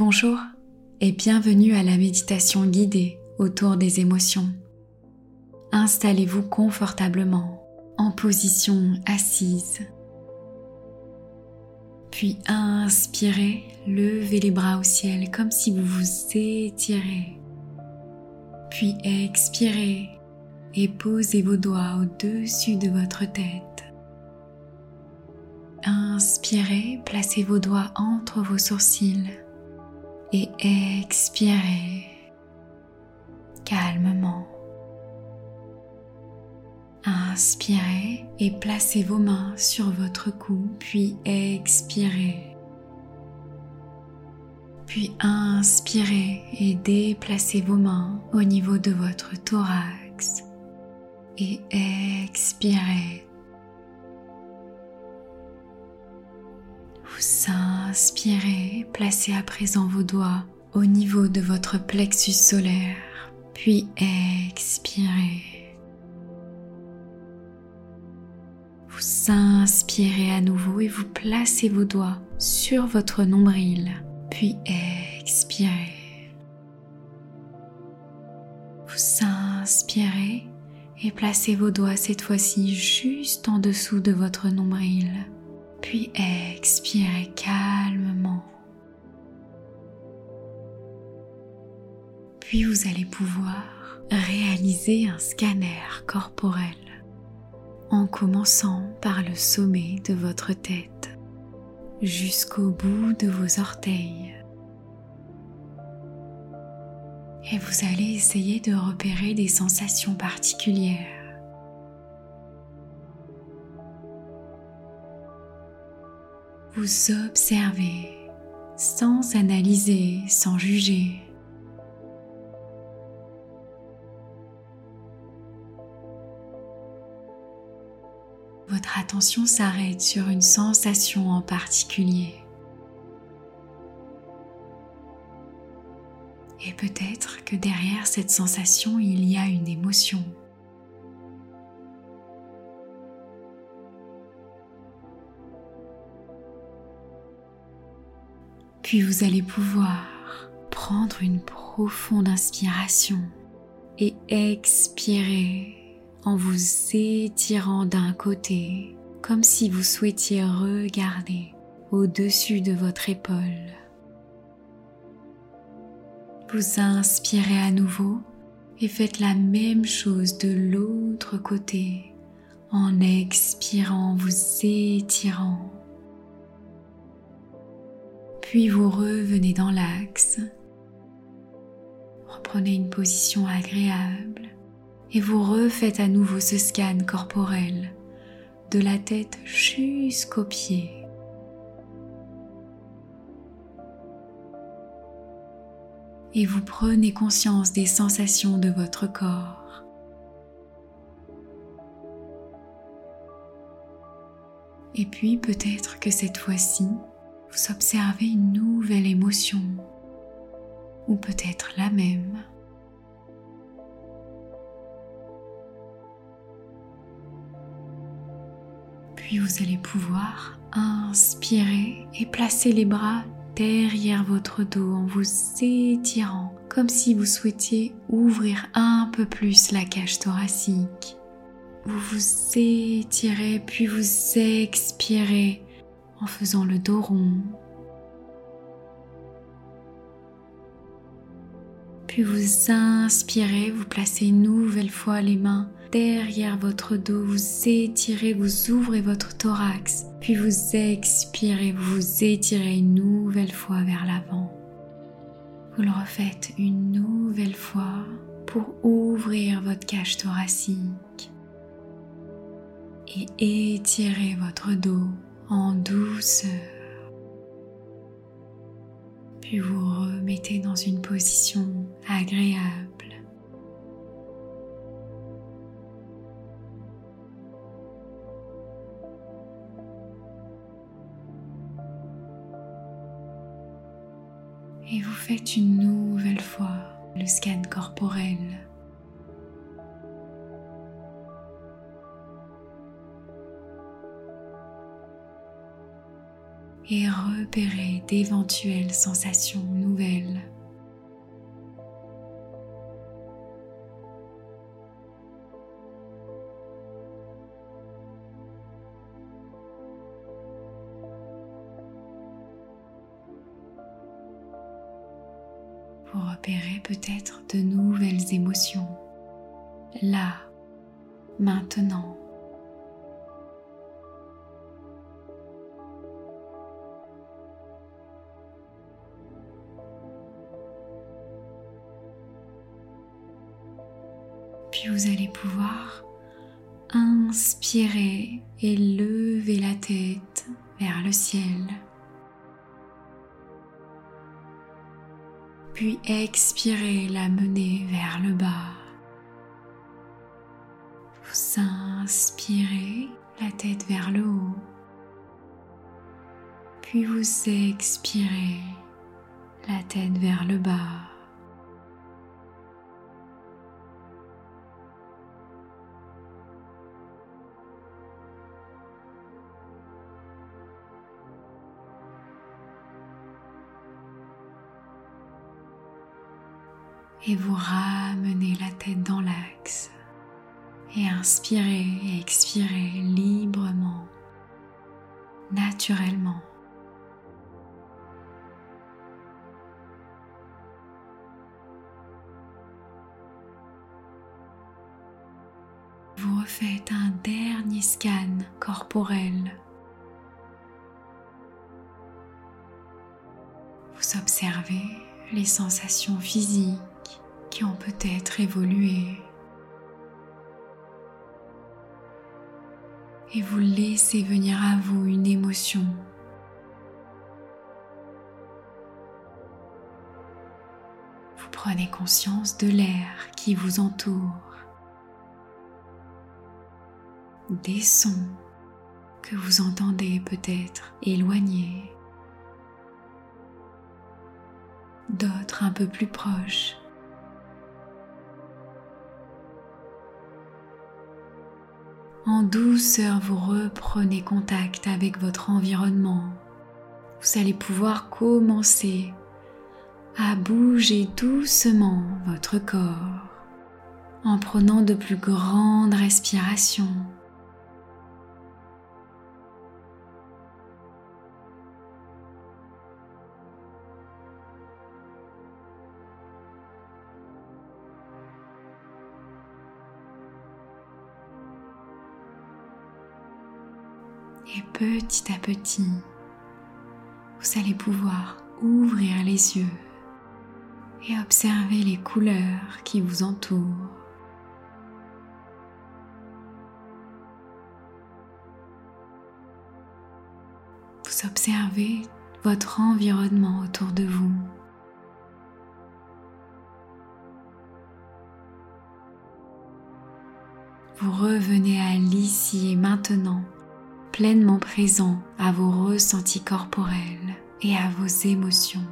Bonjour et bienvenue à la méditation guidée autour des émotions. Installez-vous confortablement en position assise. Puis inspirez, levez les bras au ciel comme si vous vous étirez. Puis expirez et posez vos doigts au-dessus de votre tête. Inspirez, placez vos doigts entre vos sourcils et expirez calmement. Inspirez et placez vos mains sur votre cou, puis expirez. Puis inspirez et déplacez vos mains au niveau de votre thorax et expirez. Vous inspirez, placez à présent vos doigts au niveau de votre plexus solaire, puis expirez. Vous inspirez à nouveau et vous placez vos doigts sur votre nombril, puis expirez. Vous inspirez et placez vos doigts cette fois-ci juste en dessous de votre nombril, puis expirez calmement. Puis vous allez pouvoir réaliser un scanner corporel en commençant par le sommet de votre tête jusqu'au bout de vos orteils. Et vous allez essayer de repérer des sensations particulières vous observez sans analyser, sans juger. Votre attention s'arrête sur une sensation en particulier. Et peut-être que derrière cette sensation, il y a une émotion. Puis vous allez pouvoir prendre une profonde inspiration et expirer en vous étirant d'un côté comme si vous souhaitiez regarder au-dessus de votre épaule. Vous inspirez à nouveau et faites la même chose de l'autre côté en expirant, vous étirant puis vous revenez dans l'axe. Reprenez une position agréable et vous refaites à nouveau ce scan corporel de la tête jusqu'aux pieds. Et vous prenez conscience des sensations de votre corps. Et puis peut-être que cette fois-ci, vous observez une nouvelle émotion ou peut-être la même. Puis vous allez pouvoir inspirer et placer les bras derrière votre dos en vous étirant comme si vous souhaitiez ouvrir un peu plus la cage thoracique. Vous vous étirez puis vous expirez en faisant le dos rond. Puis vous inspirez, vous placez une nouvelle fois les mains derrière votre dos, vous étirez, vous ouvrez votre thorax, puis vous expirez, vous vous étirez une nouvelle fois vers l'avant. Vous le refaites une nouvelle fois pour ouvrir votre cage thoracique et étirer votre dos en douceur. Puis vous remettez dans une position agréable. Et vous faites une nouvelle fois le scan corporel et repérer d'éventuelles sensations nouvelles nouvelle. Vous repérez peut-être de nouvelles émotions. Là, maintenant. Vous allez pouvoir inspirer et lever la tête vers le ciel. Puis expirez la mener vers le bas. Vous inspirez la tête vers le haut. Puis vous expirez la tête vers le bas. Et vous ramenez la tête dans l'axe et inspirez et expirez librement, naturellement. Vous refaites un dernier scan corporel. Vous observez les sensations physiques qui ont peut-être évolué. Et vous laissez venir à vous une émotion. Vous prenez conscience de l'air qui vous entoure, des sons que vous entendez peut-être éloignés, d'autres un peu plus proches. Douceur, vous reprenez contact avec votre environnement. Vous allez pouvoir commencer à bouger doucement votre corps en prenant de plus grandes respirations. Et petit à petit, vous allez pouvoir ouvrir les yeux et observer les couleurs qui vous entourent. Vous observez votre environnement autour de vous. Vous revenez à l'ici et maintenant pleinement présent à vos ressentis corporels et à vos émotions.